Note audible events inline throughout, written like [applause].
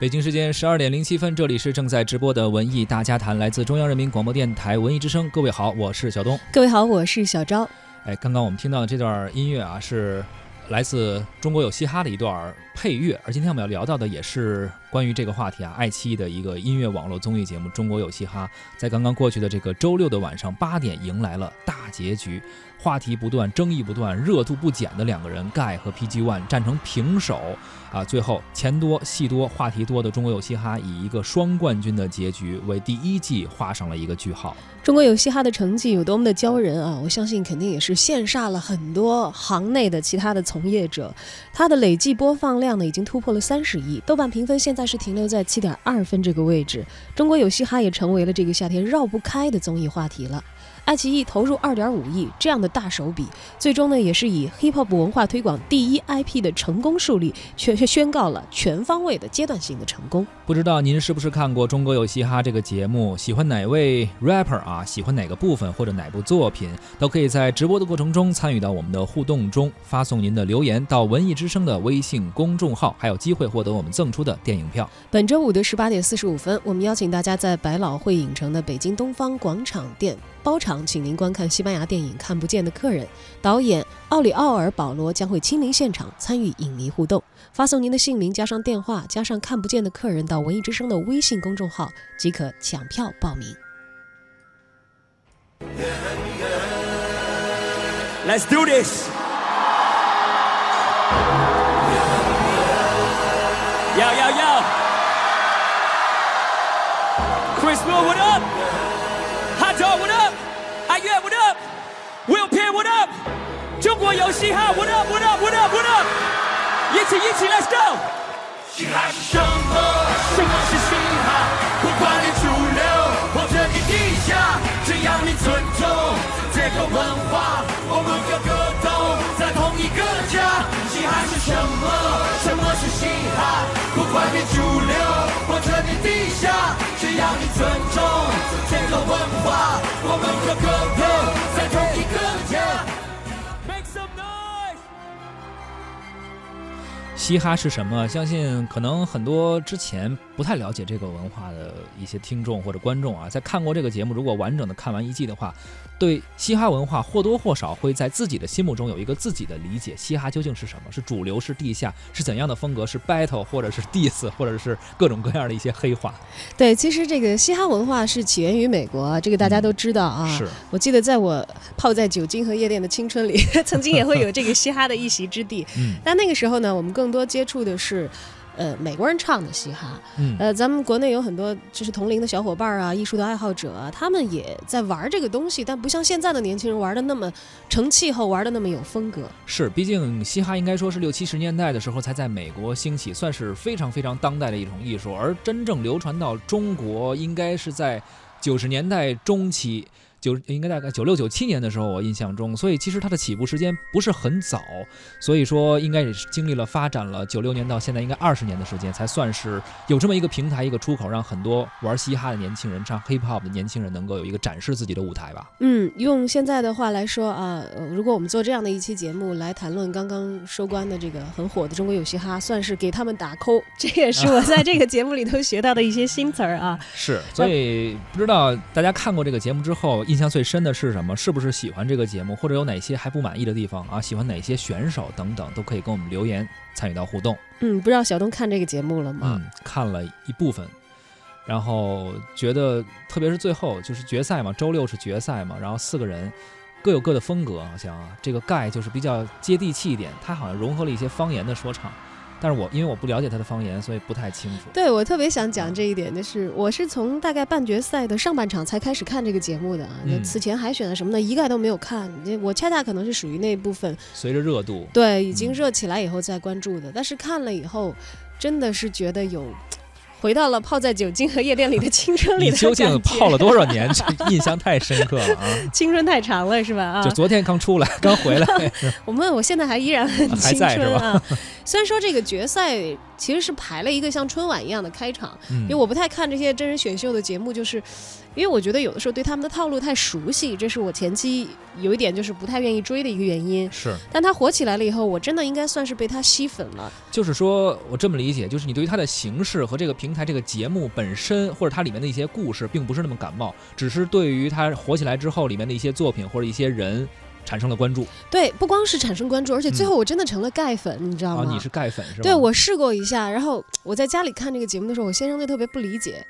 北京时间十二点零七分，这里是正在直播的文艺大家谈，来自中央人民广播电台文艺之声。各位好，我是小东。各位好，我是小昭。哎，刚刚我们听到的这段音乐啊，是来自《中国有嘻哈》的一段配乐。而今天我们要聊到的也是关于这个话题啊，爱奇艺的一个音乐网络综艺节目《中国有嘻哈》在刚刚过去的这个周六的晚上八点迎来了大结局。话题不断，争议不断，热度不减的两个人盖和 PG One 战成平手啊！最后钱多戏多话题多的中国有嘻哈以一个双冠军的结局为第一季画上了一个句号。中国有嘻哈的成绩有多么的骄人啊！我相信肯定也是羡煞了很多行内的其他的从业者。它的累计播放量呢已经突破了三十亿，豆瓣评分现在是停留在七点二分这个位置。中国有嘻哈也成为了这个夏天绕不开的综艺话题了。爱奇艺投入二点五亿这样的大手笔，最终呢也是以 hip hop 文化推广第一 IP 的成功树立，却却宣告了全方位的阶段性的成功。不知道您是不是看过《中国有嘻哈》这个节目？喜欢哪位 rapper 啊？喜欢哪个部分或者哪部作品？都可以在直播的过程中参与到我们的互动中，发送您的留言到文艺之声的微信公众号，还有机会获得我们赠出的电影票。本周五的十八点四十五分，我们邀请大家在百老汇影城的北京东方广场店。包场，请您观看西班牙电影《看不见的客人》，导演奥里奥尔·保罗将会亲临现场参与影迷互动。发送您的姓名加上电话加上《看不见的客人》到文艺之声的微信公众号即可抢票报名。Let's do this. Yo yo yo. Chris Will, what up? 国有嘻哈，what up？What up？What up？What up？一起一起，Let's go！嘻哈是什么？什么是嘻哈？不管你主流或者你地下，只要你尊重这个文化，我们个个都在同一个家。嘻哈是什么？什么是嘻哈？嘻哈是什么？相信可能很多之前不太了解这个文化的一些听众或者观众啊，在看过这个节目，如果完整的看完一季的话，对嘻哈文化或多或少会在自己的心目中有一个自己的理解。嘻哈究竟是什么？是主流？是地下？是怎样的风格？是 battle 或者是 diss 或者是各种各样的一些黑话？对，其实这个嘻哈文化是起源于美国，这个大家都知道啊。是我记得在我泡在酒精和夜店的青春里，曾经也会有这个嘻哈的一席之地。嗯，但那个时候呢，我们更多接触的是。呃，美国人唱的嘻哈，嗯，呃，咱们国内有很多就是同龄的小伙伴啊，艺术的爱好者啊，他们也在玩这个东西，但不像现在的年轻人玩的那么成气候，玩的那么有风格。是，毕竟嘻哈应该说是六七十年代的时候才在美国兴起，算是非常非常当代的一种艺术，而真正流传到中国，应该是在九十年代中期。九应该大概九六九七年的时候，我印象中，所以其实它的起步时间不是很早，所以说应该也是经历了发展了九六年到现在应该二十年的时间，才算是有这么一个平台一个出口，让很多玩嘻哈的年轻人、唱 hip hop 的年轻人能够有一个展示自己的舞台吧。嗯，用现在的话来说啊，如果我们做这样的一期节目来谈论刚刚收官的这个很火的中国有嘻哈，算是给他们打 call，这也是我在这个节目里头学到的一些新词儿啊。[laughs] 是，所以不知道大家看过这个节目之后。印象最深的是什么？是不是喜欢这个节目，或者有哪些还不满意的地方啊？喜欢哪些选手等等，都可以跟我们留言参与到互动。嗯，不知道小东看这个节目了吗？嗯，看了一部分，然后觉得特别是最后就是决赛嘛，周六是决赛嘛，然后四个人各有各的风格，好像啊，这个盖就是比较接地气一点，他好像融合了一些方言的说唱。但是我因为我不了解他的方言，所以不太清楚。对我特别想讲这一点，就是我是从大概半决赛的上半场才开始看这个节目的啊。那此前海选的什么的，一概都没有看。我恰恰可能是属于那部分，随着热度，对，已经热起来以后再关注的。但是看了以后，真的是觉得有。回到了泡在酒精和夜店里的青春里，你究竟泡了多少年？[laughs] [laughs] 印象太深刻了啊！青春太长了，是吧？啊，就昨天刚出来，刚回来。[laughs] 我们我现在还依然很青春啊！虽然说这个决赛其实是排了一个像春晚一样的开场，因为我不太看这些真人选秀的节目，就是。因为我觉得有的时候对他们的套路太熟悉，这是我前期有一点就是不太愿意追的一个原因。是，但他火起来了以后，我真的应该算是被他吸粉了。就是说我这么理解，就是你对于他的形式和这个平台、这个节目本身，或者它里面的一些故事，并不是那么感冒，只是对于他火起来之后里面的一些作品或者一些人产生了关注。对，不光是产生关注，而且最后我真的成了钙粉，你知道吗？啊，你是钙粉是吧？对，我试过一下，然后我在家里看这个节目的时候，我先生就特别不理解。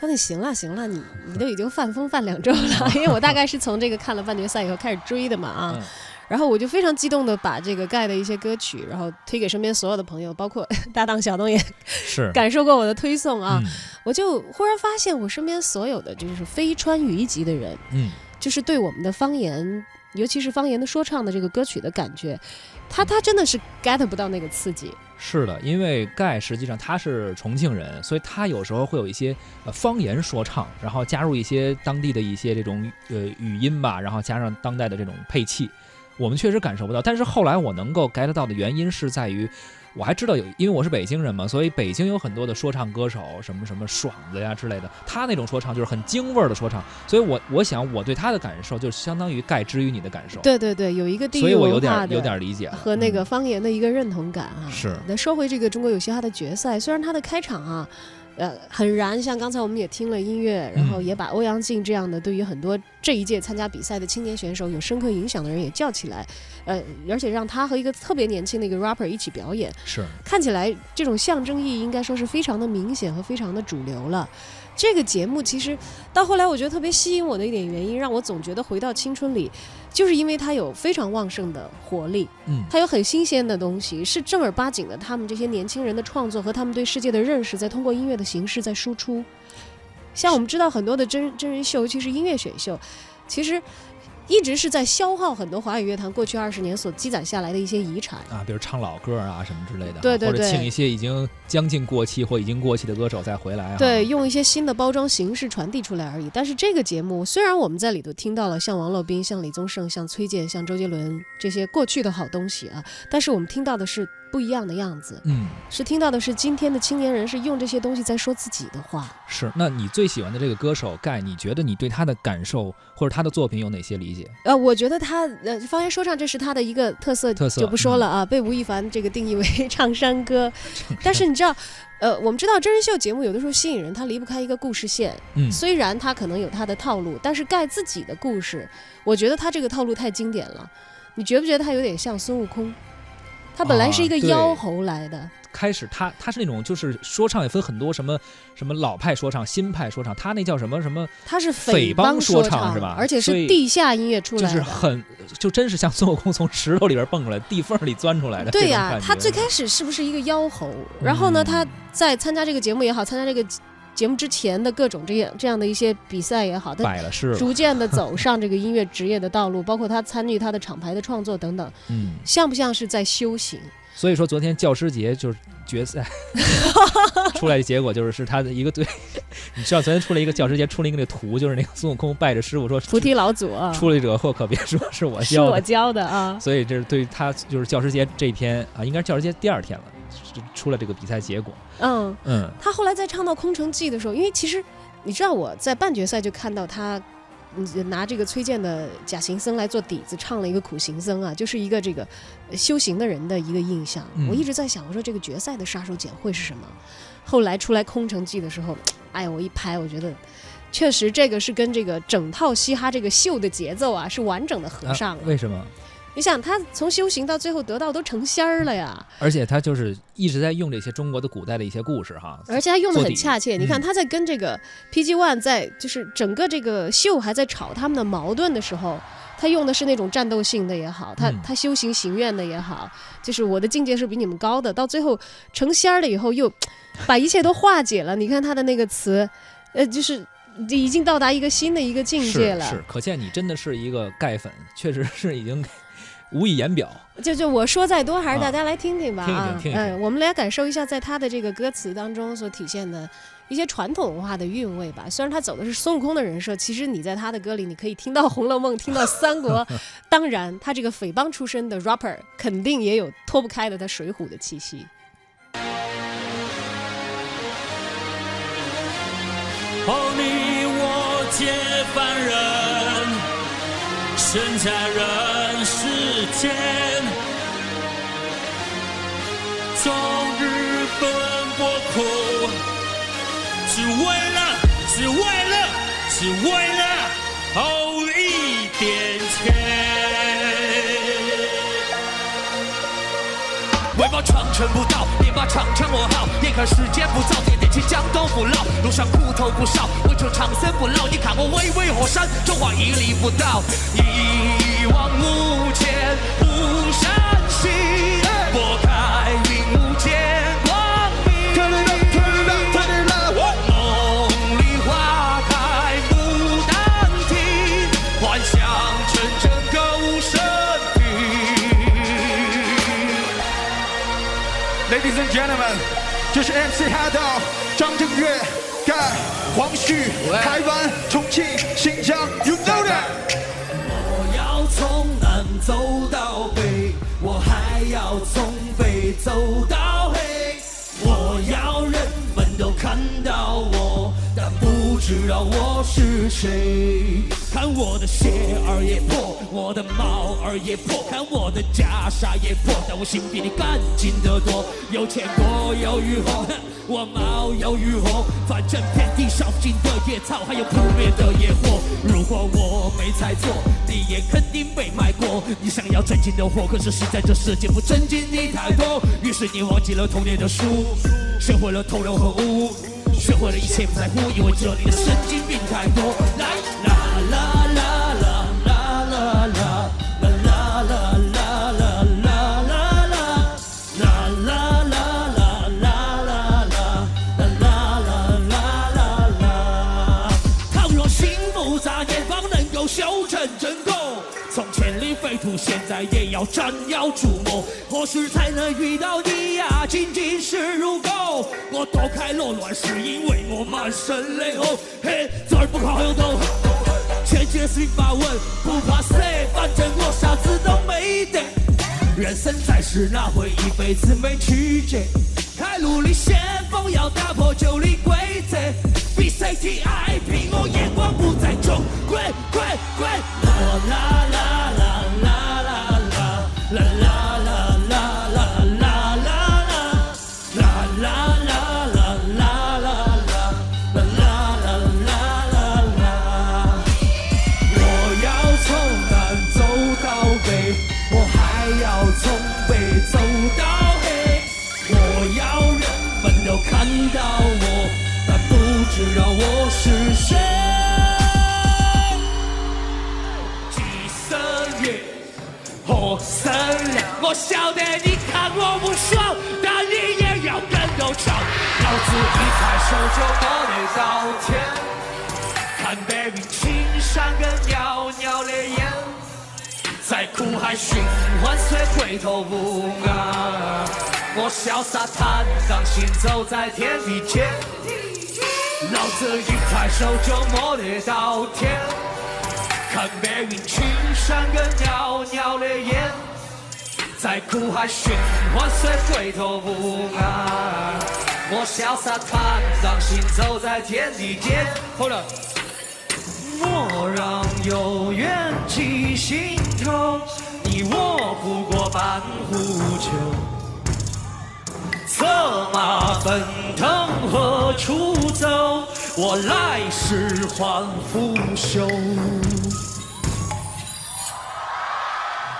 他说：“你行了，行了，你你都已经犯疯犯两周了，因为我大概是从这个看了半决赛以后开始追的嘛啊，嗯。然后我就非常激动的把这个盖的一些歌曲，然后推给身边所有的朋友，包括 [laughs] 搭档小东也是。[laughs] 感受过我的推送啊，嗯。我就忽然发现我身边所有的就是非川渝籍的人，嗯，就是对我们的方言，尤其是方言的说唱的这个歌曲的感觉，他他真的是 get 不到那个刺激。是的，因为盖实际上他是重庆人，所以他有时候会有一些呃方言说唱，然后加入一些当地的一些这种呃语音吧，然后加上当代的这种配器，我们确实感受不到。但是后来我能够 get 到的原因是在于。我还知道有，因为我是北京人嘛，所以北京有很多的说唱歌手，什么什么爽子呀之类的，他那种说唱就是很京味儿的说唱，所以我我想我对他的感受就相当于盖之于你的感受，对对对，有一个地域所以我有点有点理解和那个嗯方言的一个认同感啊。是。那说回这个中国有嘻哈的决赛，虽然它的开场啊，呃，很燃，像刚才我们也听了音乐，然后嗯。也把欧阳靖这样的对于很多这一届参加比赛的青年选手有深刻影响的人也叫起来，呃，而且让他和一个特别年轻的一个 rapper 一起表演，是。看起来这种象征意义应该说是非常的明显和非常的主流了。这个节目其实到后来，我觉得特别吸引我的一点原因，让我总觉得回到青春里，就是因为它有非常旺盛的活力，嗯它有很新鲜的东西，是正儿八经的他们这些年轻人的创作和他们对世界的认识，在通过音乐的形式在输出。像我们知道很多的真真人秀，尤其是音乐选秀，其实一直是在消耗很多华语乐坛过去二十年所积攒下来的一些遗产。啊，比如唱老歌啊什么之类的，对对对或者请一些已经将近过气或已经过气的歌手再回来啊。对，用一些新的包装形式传递出来而已。但是这个节目虽然我们在里头听到了像王洛宾、像李宗盛、像崔健、像周杰伦这些过去的好东西啊，但是我们听到的是不一样的样子，嗯，是听到的是今天的青年人是用这些东西在说自己的话。是。那你最喜欢的这个歌手盖，你觉得你对他的感受或者他的作品有哪些理解？呃，我觉得他呃方言说唱这是他的一个特色，特色嗯就不说了啊。被吴亦凡这个定义为 [laughs] 唱山歌，但是你知道，呃，我们知道真人秀节目有的时候吸引人，它离不开一个故事线。嗯，虽然他可能有他的套路，但是盖自己的故事，我觉得他这个套路太经典了。你觉不觉得他有点像孙悟空？他本来是一个妖猴来的，开始他他是那种就是说唱也分很多什么什么老派说唱、新派说唱，他那叫什么什么，他是匪帮帮说唱唱是吧而且是地下音乐出来的。是很就真是像孙悟空从石头里边蹦出来，地缝里钻出来的。对呀、呀、他最开始是不是一个妖猴？然后呢，嗯他在参加这个节目也好，参加这个节目之前的各种这样这样的一些比赛也好，他摆了是，逐渐的走上这个音乐职业的道路，包括他参与他的厂牌的创作等等，嗯，像不像是在修行？所以说昨天教师节就是决赛。[laughs] 出来的结果就是是他的一个对，你知道昨天出了一个教师节出了一个那图，就是那个孙悟空拜着师傅说菩提老祖啊，出来者祸可别说是我 [laughs] 教的，我教的啊。所以这是对他就是教师节这一天啊，应该是教师节第二天了，是出了这个比赛结果，嗯，嗯他后来在唱到《空城计》的时候，因为其实你知道我在半决赛就看到他。嗯拿这个崔健的《假行僧》来做底子，唱了一个苦行僧啊，就是一个这个呃修行的人的一个印象。嗯我一直在想，我说这个决赛的杀手锏会是什么？后来出来《空城计》的时候，哎呀，我一拍，我觉得确实这个是跟这个整套嘻哈这个秀的节奏啊是完整的合上了。啊为什么？你想，他从修行到最后得道都成仙儿了呀，而且他就是一直在用这些中国的古代的一些故事哈，而且他用的很恰切。你看嗯他在跟这个 PG One 在就是整个这个秀还在吵他们的矛盾的时候。他用的是那种战斗性的也好，他嗯他修行行愿的也好，就是我的境界是比你们高的。到最后成仙儿了以后，又把一切都化解了。你看他的那个词，呃，就是已经到达一个新的一个境界了。是是，可见你真的是一个盖粉，确实是已经无以言表。就就我说再多，还是啊大家来听听吧听一听啊，听一听嗯，我们来感受一下在他的这个歌词当中所体现的一些传统文化的韵味吧。虽然他走的是孙悟空的人设，其实你在他的歌里，你可以听到《红楼梦》，听到三国，[laughs] 当然他这个匪帮出身的 rapper 肯定也有脱不开的他水浒的气息。哦，你我皆凡人，生在人世间，终日奔波苦，只为了，只为了，只为了偷一点钱。为报长城不倒，别把长城我好。眼看时间不早，点点起江东父老，路上苦头不少，为求长生不老。你看我巍巍河山，中华屹立不倒，一往无前，不山西，拨开 Ladies and gentlemen，这是 MC 哈道、张震岳、盖、黄旭、台湾、重庆、新疆，You know that。我要从南走到北，我还要从北走到黑。我要人们都看到我，但不知道我是谁。看我的鞋儿也破，我的帽儿也破，看我的袈裟也破，但我心比你干净得多。有钱多有雨后，我毛有雨后，反正遍地烧不尽的野草，还有扑灭的野火。如果我没猜错，你也肯定被卖过。你想要正经的货，可是实在这世界不正经的太多。于是你忘记了童年的书，学会了偷流和污，学会了一切不在乎，因为这里的神经病太多。来歹徒，现在也要斩妖除魔，何时才能遇到你呀？仅仅是如果，我躲开了乱世，因为我满身泪后，嘿，这儿不靠右头。千劫十八问，不怕死，反正我啥子都没得。人生在世，哪会一辈子没曲折？开路的先锋要打破旧的规则，，B C T I P，我眼光不在中，滚滚滚！啦啦啦 la la la. 我晓得你看我不爽，但你也要跟着唱。老子一抬手就摸得到天。看白云青山跟袅袅烈焰，在苦海寻欢虽回头无岸。我潇洒坦荡行走在天地间，老子一抬手就摸得到天。看白云青山跟袅袅烈焰，在苦海寻欢虽回头无岸。我潇洒坦荡行走在天地间。Hold up。莫让有缘寄心头，你我不过半壶酒。策马奔腾何处走？我来时还复修。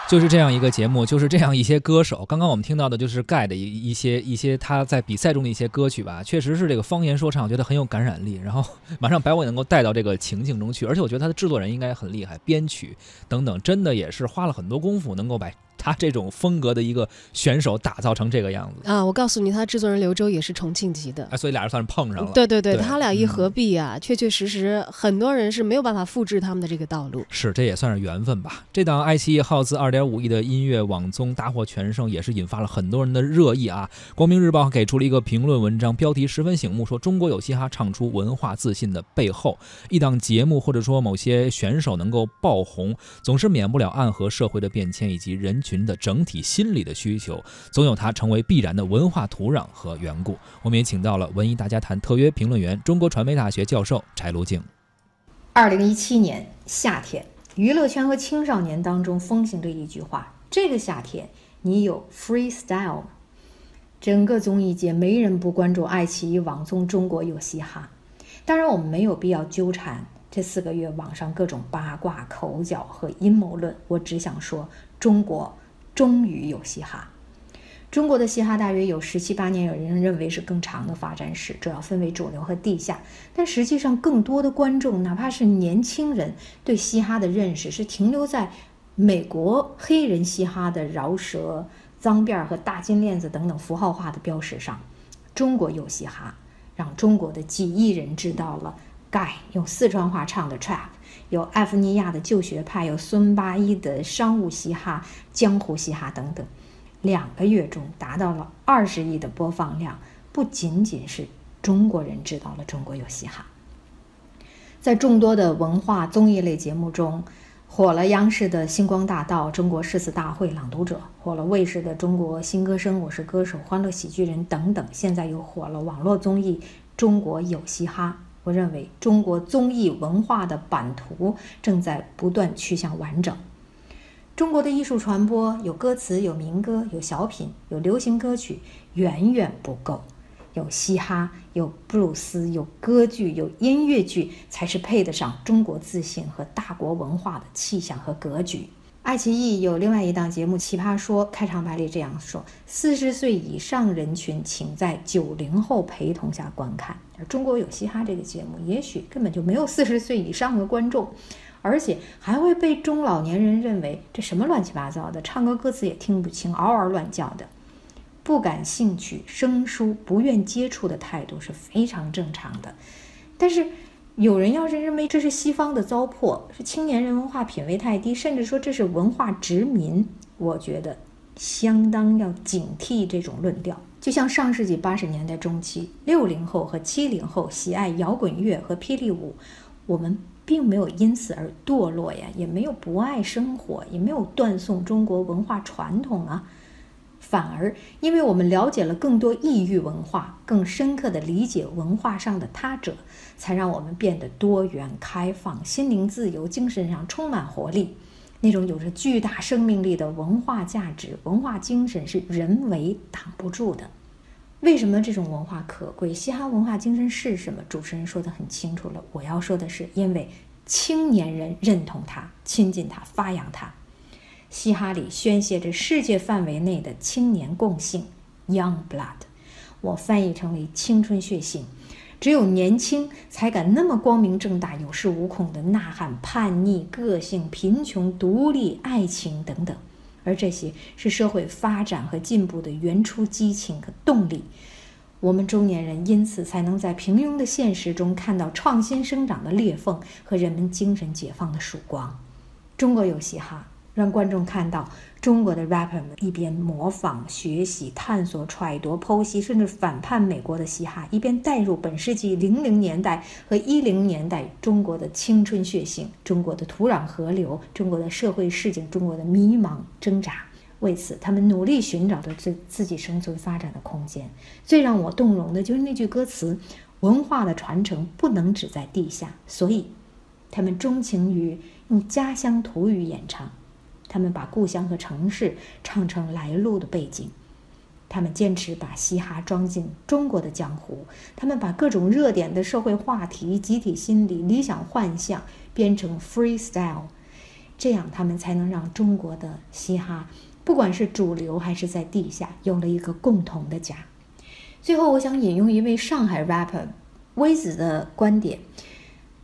就是这样一个节目，就是这样一些歌手。刚刚我们听到的就是盖的一一些一些他在比赛中的一些歌曲吧，确实是这个方言说唱，我觉得很有感染力，然后 [laughs] 马上把我能够带到这个情境中去。而且我觉得他的制作人应该很厉害，编曲等等，真的也是花了很多功夫，能够把他这种风格的一个选手打造成这个样子。啊，我告诉你，他制作人刘洲也是重庆籍的。哎，所以俩人算是碰上了。对对对，对他俩一嗯合璧啊，确确实实很多人是没有办法复制他们的这个道路。是，这也算是缘分吧。这档爱奇艺耗资二点五亿的音乐网综大获全胜，也是引发了很多人的热议啊。光明日报给出了一个评论文章，标题十分醒目，说中国有嘻哈唱出文化自信的背后。一档节目或者说某些选手能够爆红，总是免不了暗合社会的变迁以及人群的整体心理的需求，总有它成为必然的文化土壤和缘故。我们也请到了文艺大家谈特约评论员、中国传媒大学教授柴卢静。二零一七年夏天，娱乐圈和青少年当中风行着一句话：“这个夏天，你有 freestyle 吗？”整个综艺界没人不关注爱奇艺网综《中国有嘻哈》。当然，我们没有必要纠缠这四个月网上各种八卦、口角和阴谋论。我只想说，中国终于有嘻哈。中国的嘻哈大约有十七八年，有人认为是更长的发展史，主要分为主流和地下。但实际上，更多的观众，哪怕是年轻人，对嘻哈的认识是停留在美国黑人嘻哈的饶舌、脏辫和大金链子等等符号化的标识上。中国有嘻哈，让中国的几亿人知道了 Guy 用四川话唱的 trap，有艾弗尼亚的旧学派，有孙八一的商务嘻哈、江湖嘻哈等等。两个月中达到了二十亿的播放量，不仅仅是中国人知道了中国有嘻哈，在众多的文化综艺类节目中，火了央视的《星光大道》《中国诗词大会》《朗读者》，火了卫视的《中国新歌声》《我是歌手》《欢乐喜剧人》等等，现在又火了网络综艺《中国有嘻哈》。我认为，中国综艺文化的版图正在不断趋向完整。中国的艺术传播有歌词，有民歌，有小品，有流行歌曲，远远不够。有嘻哈，有布鲁斯，有歌剧，有音乐剧，才是配得上中国自信和大国文化的气象和格局。爱奇艺有另外一档节目《奇葩说》，开场白里这样说：“四十岁以上人群，请在九零后陪同下观看。”中国有嘻哈这个节目，也许根本就没有四十岁以上的观众。而且还会被中老年人认为这什么乱七八糟的，唱歌歌词也听不清，嗷嗷乱叫的，不感兴趣、生疏、不愿接触的态度是非常正常的。但是有人要是认为这是西方的糟粕，是青年人文化品位太低，甚至说这是文化殖民，我觉得相当要警惕这种论调。就像上世纪八十年代中期，六零后和七零后喜爱摇滚乐和霹雳舞，我们。并没有因此而堕落呀，也没有不爱生活，也没有断送中国文化传统啊。反而，因为我们了解了更多异域文化，更深刻的理解文化上的他者，才让我们变得多元、开放、心灵自由、精神上充满活力。那种有着巨大生命力的文化价值、文化精神是人为挡不住的。为什么这种文化可贵？嘻哈文化精神是什么？主持人说的很清楚了。我要说的是，因为青年人认同它、亲近它、发扬它。嘻哈里宣泄着世界范围内的青年共性 （Young Blood），我翻译成为青春血性。只有年轻才敢那么光明正大、有恃无恐的呐喊叛逆、个性、贫穷、独立、爱情等等。而这些是社会发展和进步的原初激情和动力，我们中年人因此才能在平庸的现实中看到创新生长的裂缝和人们精神解放的曙光。中国有嘻哈。让观众看到中国的 rapper 们一边模仿、学习、探索、揣度、剖析，甚至反叛美国的嘻哈，一边带入本世纪零零年代和一零年代中国的青春血性、中国的土壤河流、中国的社会事件、中国的迷茫挣扎。为此，他们努力寻找着自自己生存发展的空间。最让我动容的就是那句歌词：“文化的传承不能只在地下。”所以，他们钟情于用家乡土语演唱。他们把故乡和城市唱成来路的背景，他们坚持把嘻哈装进中国的江湖，他们把各种热点的社会话题、集体心理、理想幻象编成 freestyle，这样他们才能让中国的嘻哈，不管是主流还是在地下，有了一个共同的家。最后，我想引用一位上海 rapper 微子的观点，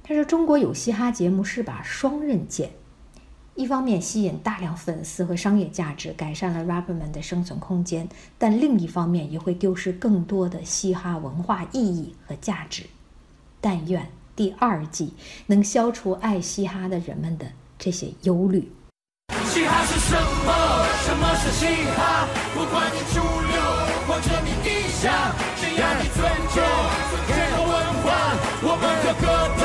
他说：“中国有嘻哈节目是把双刃剑。”一方面吸引大量粉丝和商业价值，改善了 rapper 们的生存空间，但另一方面也会丢失更多的嘻哈文化意义和价值。但愿第二季能消除爱嘻哈的人们的这些忧虑。嘻哈是什么？什么是嘻哈？不管你主流或者你地下，只要你尊重这个文化，我们个个都在推歌。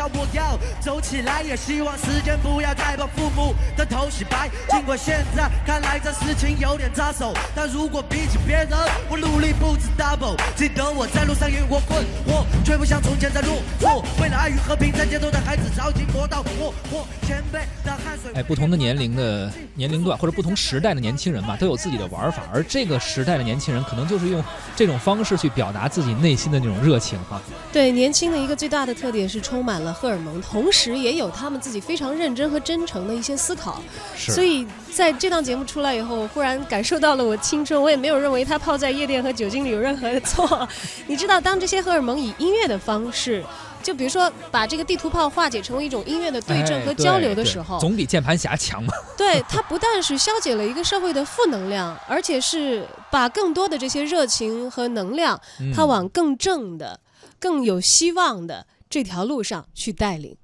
在骄傲的努力，只想我要走起。来，也希望时间不要再把父母的头洗白。尽管现在看来这事情有点扎手，但如果比起别人，我努力不止 double。记得我在路上也过困惑，却不像从前在落魄。为了爱与和平，在街头的孩子着急磨到霍霍。前辈的汗水。哎，不同的年龄的年龄段或者不同时代的年轻人吧，都有自己的玩法，而这个时代的年轻人可能就是用这种方式去表达自己内心的那种热情哈。对，年轻的一个最大的特点是充满了荷尔蒙，同时也有他们自己非常认真和真诚的一些思考。所以在这档节目出来以后，我忽然感受到了我青春，我也没有认为他泡在夜店和酒精里有任何的错。[laughs] 你知道，当这些荷尔蒙以音乐的方式，就比如说把这个地图炮化解成为一种音乐的对阵哎和交流的时候，总比键盘侠强嘛。对它不但是消解了一个社会的负能量，而且是把更多的这些热情和能量，嗯它往更正的、更有希望的这条路上去带领。